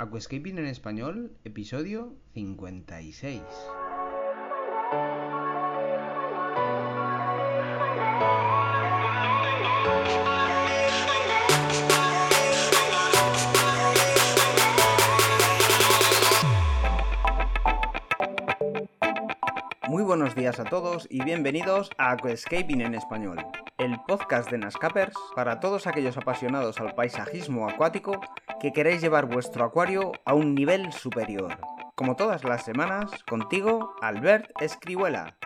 Aquascaping en español, episodio 56. Muy buenos días a todos y bienvenidos a Aquascaping en español, el podcast de Nascapers para todos aquellos apasionados al paisajismo acuático que queréis llevar vuestro acuario a un nivel superior. Como todas las semanas, contigo, Albert Escribuela.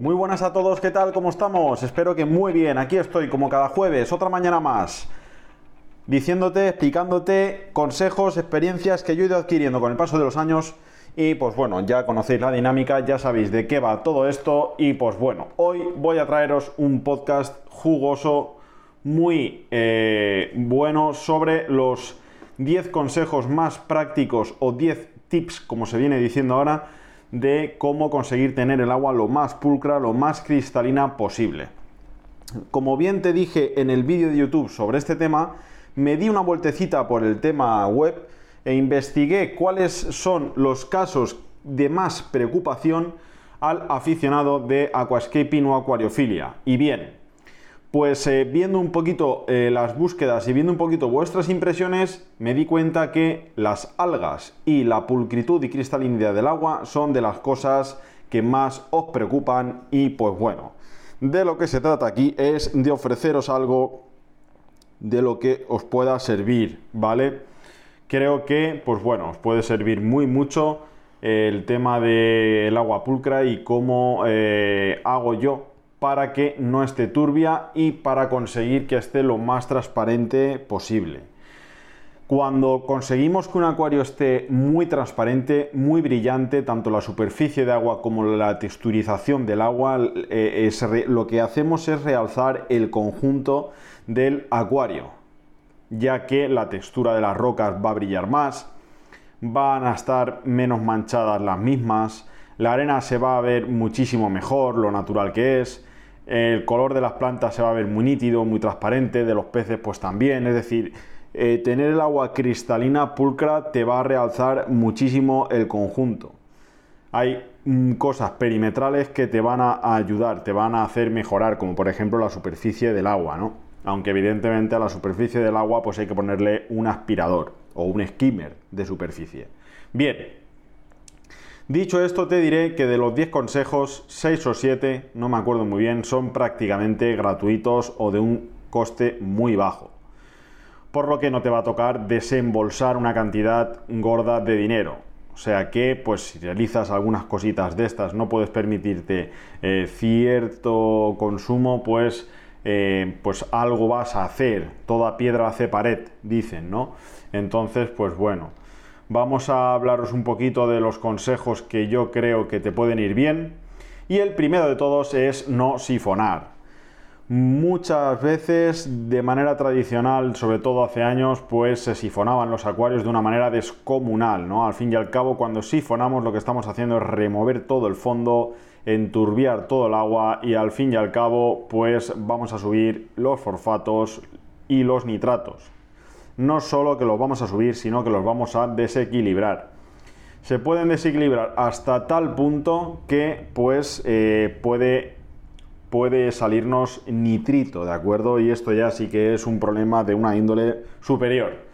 Muy buenas a todos, ¿qué tal? ¿Cómo estamos? Espero que muy bien. Aquí estoy como cada jueves, otra mañana más, diciéndote, explicándote consejos, experiencias que yo he ido adquiriendo con el paso de los años. Y pues bueno, ya conocéis la dinámica, ya sabéis de qué va todo esto. Y pues bueno, hoy voy a traeros un podcast jugoso, muy eh, bueno sobre los 10 consejos más prácticos o 10 tips, como se viene diciendo ahora, de cómo conseguir tener el agua lo más pulcra, lo más cristalina posible. Como bien te dije en el vídeo de YouTube sobre este tema, me di una vueltecita por el tema web e investigué cuáles son los casos de más preocupación al aficionado de aquascaping o acuariofilia. Y bien, pues eh, viendo un poquito eh, las búsquedas y viendo un poquito vuestras impresiones, me di cuenta que las algas y la pulcritud y cristalinidad del agua son de las cosas que más os preocupan y pues bueno, de lo que se trata aquí es de ofreceros algo de lo que os pueda servir, ¿vale? Creo que, pues bueno, os puede servir muy mucho el tema del agua pulcra y cómo eh, hago yo para que no esté turbia y para conseguir que esté lo más transparente posible. Cuando conseguimos que un acuario esté muy transparente, muy brillante, tanto la superficie de agua como la texturización del agua, eh, lo que hacemos es realzar el conjunto del acuario, ya que la textura de las rocas va a brillar más, van a estar menos manchadas las mismas, la arena se va a ver muchísimo mejor, lo natural que es, el color de las plantas se va a ver muy nítido, muy transparente, de los peces pues también, es decir, eh, tener el agua cristalina pulcra te va a realzar muchísimo el conjunto. Hay mm, cosas perimetrales que te van a ayudar, te van a hacer mejorar, como por ejemplo la superficie del agua, ¿no? Aunque evidentemente a la superficie del agua pues hay que ponerle un aspirador o un skimmer de superficie. Bien, Dicho esto, te diré que de los 10 consejos, 6 o 7, no me acuerdo muy bien, son prácticamente gratuitos o de un coste muy bajo. Por lo que no te va a tocar desembolsar una cantidad gorda de dinero. O sea que, pues si realizas algunas cositas de estas, no puedes permitirte eh, cierto consumo, pues, eh, pues algo vas a hacer. Toda piedra hace pared, dicen, ¿no? Entonces, pues bueno vamos a hablaros un poquito de los consejos que yo creo que te pueden ir bien. Y el primero de todos es no sifonar. Muchas veces de manera tradicional, sobre todo hace años, pues se sifonaban los acuarios de una manera descomunal, ¿no? Al fin y al cabo, cuando sifonamos lo que estamos haciendo es remover todo el fondo, enturbiar todo el agua y al fin y al cabo, pues vamos a subir los fosfatos y los nitratos no solo que los vamos a subir, sino que los vamos a desequilibrar. Se pueden desequilibrar hasta tal punto que pues eh, puede, puede salirnos nitrito, ¿de acuerdo? Y esto ya sí que es un problema de una índole superior.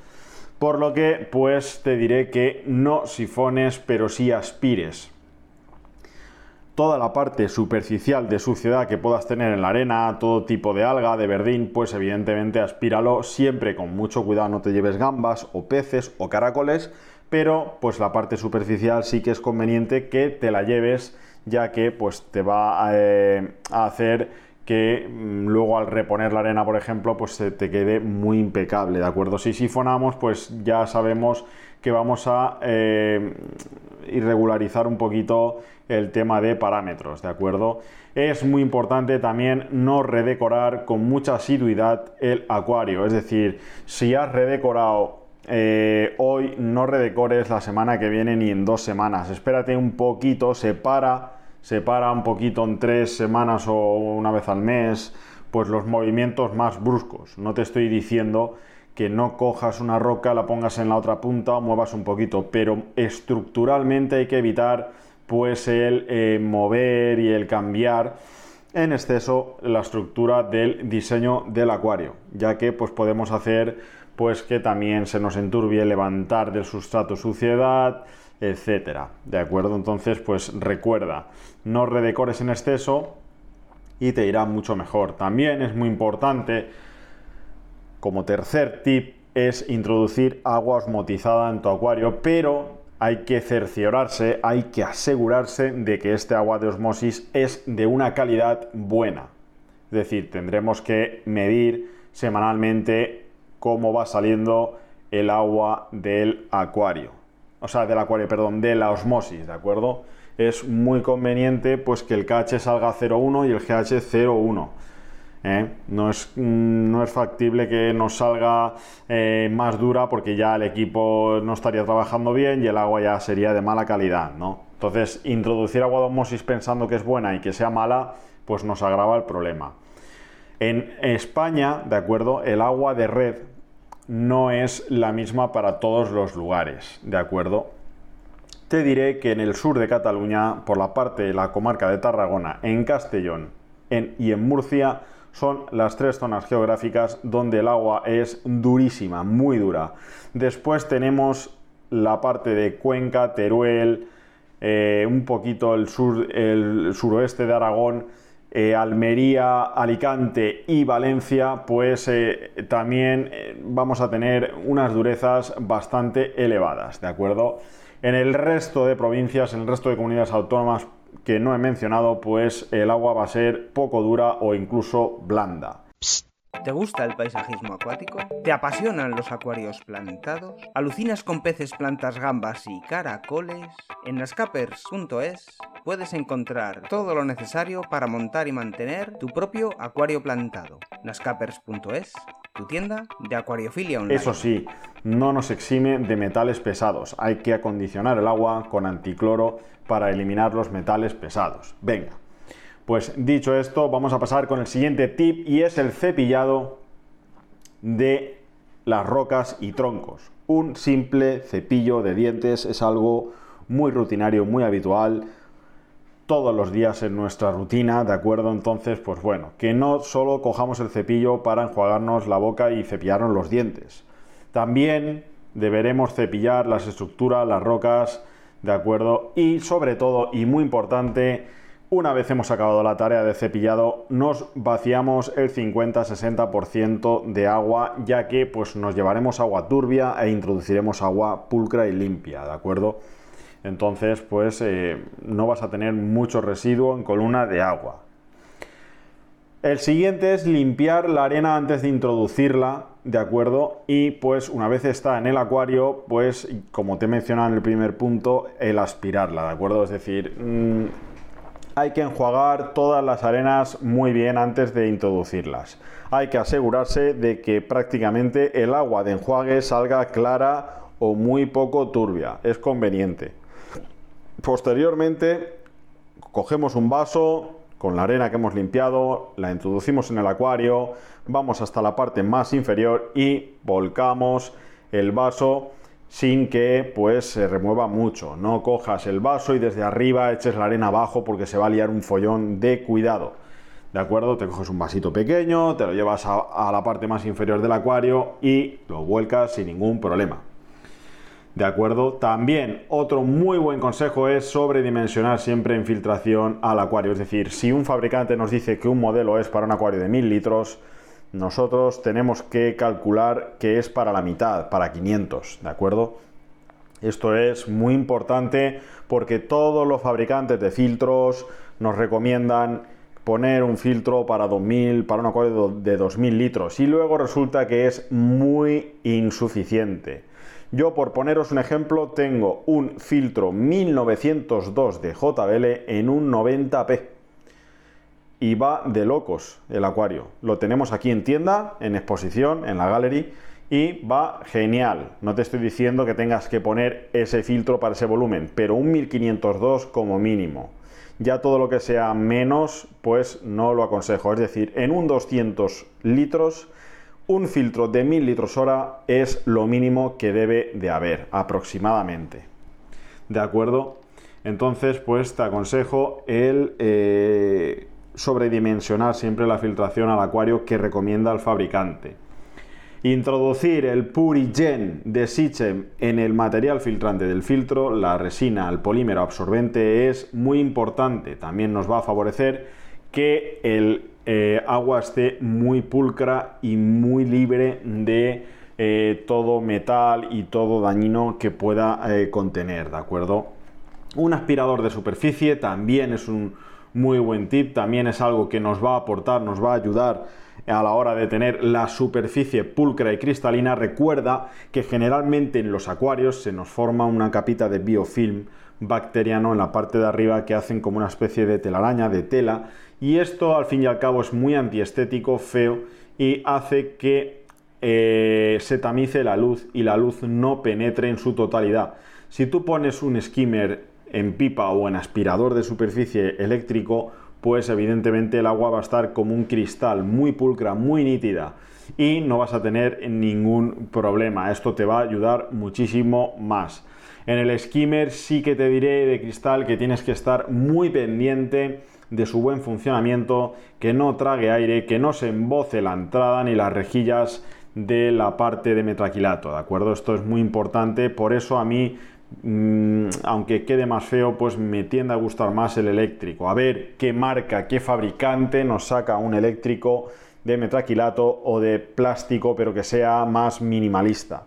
Por lo que pues te diré que no sifones, pero sí aspires toda la parte superficial de suciedad que puedas tener en la arena, todo tipo de alga, de verdín, pues evidentemente aspíralo siempre con mucho cuidado, no te lleves gambas o peces o caracoles, pero pues la parte superficial sí que es conveniente que te la lleves ya que pues te va a, eh, hacer que mm, luego al reponer la arena, por ejemplo, pues se te quede muy impecable, ¿de acuerdo? Si sifonamos, pues ya sabemos que vamos a eh, irregularizar un poquito el tema de parámetros, ¿de acuerdo? Es muy importante también no redecorar con mucha asiduidad el acuario, es decir, si has redecorado eh, hoy, no redecores la semana que viene ni en dos semanas, espérate un poquito, separa, separa un poquito en tres semanas o una vez al mes, pues los movimientos más bruscos, no te estoy diciendo que no cojas una roca, la pongas en la otra punta o muevas un poquito, pero estructuralmente hay que evitar pues el eh, mover y el cambiar en exceso la estructura del diseño del acuario, ya que pues podemos hacer pues que también se nos enturbie levantar del sustrato suciedad, etcétera. ¿De acuerdo? Entonces, pues recuerda, no redecores en exceso y te irá mucho mejor. También es muy importante como tercer tip es introducir agua osmotizada en tu acuario, pero hay que cerciorarse, hay que asegurarse de que este agua de osmosis es de una calidad buena. Es decir, tendremos que medir semanalmente cómo va saliendo el agua del acuario. O sea, del acuario, perdón, de la osmosis, ¿de acuerdo? Es muy conveniente pues que el KH salga 0,1 y el GH 0,1 ¿eh? no, es, mm, no, es, factible que nos salga eh, más dura porque ya el equipo no estaría trabajando bien y el agua ya sería de mala calidad. ¿no? Entonces, introducir agua de osmosis pensando que es buena y que sea mala, pues nos agrava el problema. En España, de acuerdo, el agua de red no es la misma para todos los lugares, ¿de acuerdo? Te diré que en el sur de Cataluña, por la parte de la comarca de Tarragona, en Castellón y en Murcia, son las tres zonas geográficas donde el agua es durísima, muy dura. Después tenemos la parte de Cuenca, Teruel, eh, un poquito el, sur, el suroeste de Aragón, eh, Almería, Alicante y Valencia, pues eh, también vamos a tener unas durezas bastante elevadas, ¿de acuerdo? En el resto de provincias, en el resto de comunidades autónomas, que no he mencionado, pues el agua va a ser poco dura o incluso blanda. ¿Te gusta el paisajismo acuático? ¿Te apasionan los acuarios plantados? ¿Alucinas con peces, plantas, gambas y caracoles? En nascapers.es puedes encontrar todo lo necesario para montar y mantener tu propio acuario plantado. nascapers.es, tu tienda de acuariofilia online. Eso sí, no nos exime de metales pesados. Hay que acondicionar el agua con anticloro para eliminar los metales pesados. Venga. Pues dicho esto, vamos a pasar con el siguiente tip y es el cepillado de las rocas y troncos. Un simple cepillo de dientes es algo muy rutinario, muy habitual todos los días en nuestra rutina, ¿de acuerdo? Entonces, pues bueno, que no solo cojamos el cepillo para enjuagarnos la boca y cepillarnos los dientes. También deberemos cepillar las estructuras, las rocas, ¿de acuerdo? Y sobre todo, y muy importante, una vez hemos acabado la tarea de cepillado, nos vaciamos el 50-60% de agua, ya que pues nos llevaremos agua turbia e introduciremos agua pulcra y limpia, ¿de acuerdo? Entonces, pues eh, no vas a tener mucho residuo en columna de agua. El siguiente es limpiar la arena antes de introducirla, ¿de acuerdo? Y pues una vez está en el acuario, pues como te he mencionado en el primer punto, el aspirarla, ¿de acuerdo? Es decir, mm, hay que enjuagar todas las arenas muy bien antes de introducirlas. Hay que asegurarse de que prácticamente el agua de enjuague salga clara o muy poco turbia. Es conveniente. Posteriormente, cogemos un vaso con la arena que hemos limpiado, la introducimos en el acuario, vamos hasta la parte más inferior y volcamos el vaso sin que pues se remueva mucho. No cojas el vaso y desde arriba eches la arena abajo porque se va a liar un follón de cuidado. ¿De acuerdo? Te coges un vasito pequeño, te lo llevas a, a la parte más inferior del acuario y lo vuelcas sin ningún problema. ¿De acuerdo? También otro muy buen consejo es sobredimensionar siempre infiltración al acuario. Es decir, si un fabricante nos dice que un modelo es para un acuario de 1000 litros, nosotros tenemos que calcular que es para la mitad, para 500, ¿de acuerdo? Esto es muy importante porque todos los fabricantes de filtros nos recomiendan poner un filtro para 2000, para un acuario de 2000 litros y luego resulta que es muy insuficiente. Yo por poneros un ejemplo tengo un filtro 1902 de JBL en un 90p y va de locos el acuario. Lo tenemos aquí en tienda, en exposición, en la gallery y va genial. No te estoy diciendo que tengas que poner ese filtro para ese volumen, pero un 1502 como mínimo. Ya todo lo que sea menos, pues no lo aconsejo. Es decir, en un 200 litros, un filtro de 1000 litros hora es lo mínimo que debe de haber, aproximadamente. ¿De acuerdo? Entonces, pues te aconsejo el eh, sobredimensionar siempre la filtración al acuario que recomienda el fabricante. Introducir el Purigen de Sichem en el material filtrante del filtro, la resina, el polímero absorbente es muy importante. También nos va a favorecer que el eh, agua esté muy pulcra y muy libre de eh, todo metal y todo dañino que pueda eh, contener, ¿de acuerdo? Un aspirador de superficie también es un muy buen tip, también es algo que nos va a aportar, nos va a ayudar a la hora de tener la superficie pulcra y cristalina. Recuerda que generalmente en los acuarios se nos forma una capita de biofilm bacteriano en la parte de arriba que hacen como una especie de telaraña, de tela, y esto al fin y al cabo es muy antiestético, feo, y hace que eh, se tamice la luz y la luz no penetre en su totalidad. Si tú pones un skimmer en pipa o en aspirador de superficie eléctrico, pues evidentemente el agua va a estar como un cristal, muy pulcra, muy nítida y no vas a tener ningún problema. Esto te va a ayudar muchísimo más. En el skimmer sí que te diré de cristal que tienes que estar muy pendiente de su buen funcionamiento, que no trague aire, que no se emboce la entrada ni las rejillas de la parte de metraquilato, ¿de acuerdo? Esto es muy importante, por eso a mí aunque quede más feo, pues me tiende a gustar más el eléctrico. A ver qué marca, qué fabricante nos saca un eléctrico de metraquilato o de plástico, pero que sea más minimalista.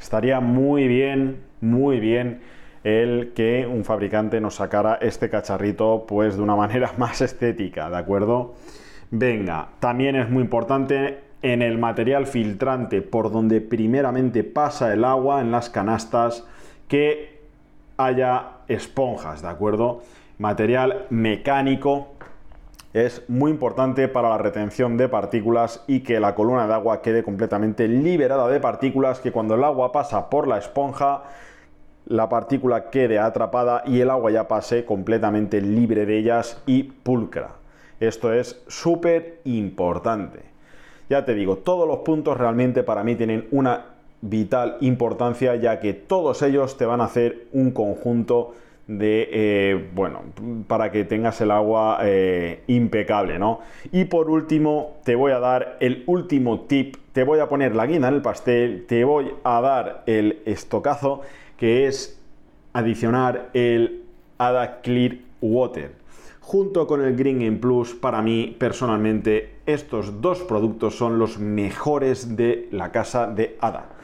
Estaría muy bien, muy bien el que un fabricante nos sacara este cacharrito pues de una manera más estética, ¿de acuerdo? Venga, también es muy importante en el material filtrante por donde primeramente pasa el agua en las canastas que haya esponjas, ¿de acuerdo? Material mecánico es muy importante para la retención de partículas y que la columna de agua quede completamente liberada de partículas, que cuando el agua pasa por la esponja, la partícula quede atrapada y el agua ya pase completamente libre de ellas y pulcra. Esto es súper importante. Ya te digo, todos los puntos realmente para mí tienen una vital importancia ya que todos ellos te van a hacer un conjunto de, eh, bueno, para que tengas el agua eh, impecable, ¿no? Y por último, te voy a dar el último tip, te voy a poner la guinda en el pastel, te voy a dar el estocazo, que es adicionar el Ada Clear Water. Junto con el Green in Plus, para mí personalmente, estos dos productos son los mejores de la casa de Ada.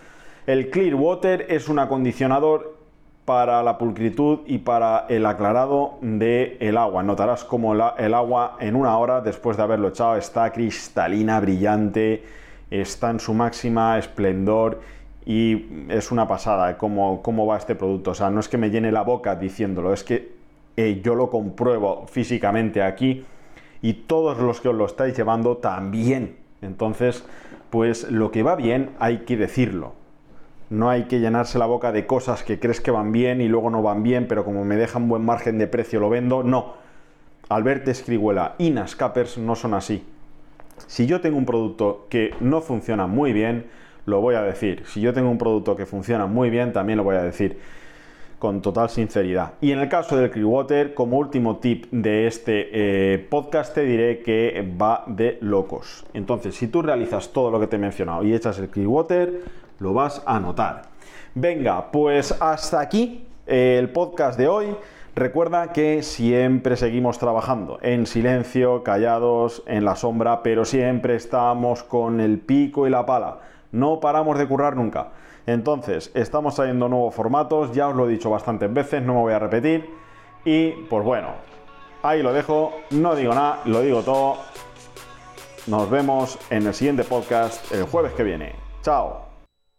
El Clear Water es un acondicionador para la pulcritud y para el aclarado del el agua. Notarás como el agua en una hora después de haberlo echado está cristalina, brillante, está en su máxima esplendor y es una pasada cómo, cómo va este producto. O sea, no es que me llene la boca diciéndolo, es que eh, yo lo compruebo físicamente aquí y todos los que os lo estáis llevando también. Entonces, pues lo que va bien hay que decirlo no hay que llenarse la boca de cosas que crees que van bien y luego no van bien, pero como me dejan buen margen de precio lo vendo. No. Alberto Escribuela y Nascapers no son así. Si yo tengo un producto que no funciona muy bien, lo voy a decir. Si yo tengo un producto que funciona muy bien, también lo voy a decir con total sinceridad. Y en el caso del Clearwater, como último tip de este eh, podcast, te diré que va de locos. Entonces, si tú realizas todo lo que te he mencionado y echas el Clearwater, lo vas a notar. Venga, pues hasta aquí eh, el podcast de hoy. Recuerda que siempre seguimos trabajando en silencio, callados, en la sombra, pero siempre estamos con el pico y la pala. No paramos de currar nunca. Entonces, estamos trayendo nuevos formatos, ya os lo he dicho bastantes veces, no me voy a repetir. Y pues bueno, ahí lo dejo, no digo nada, lo digo todo. Nos vemos en el siguiente podcast el jueves que viene. Chao.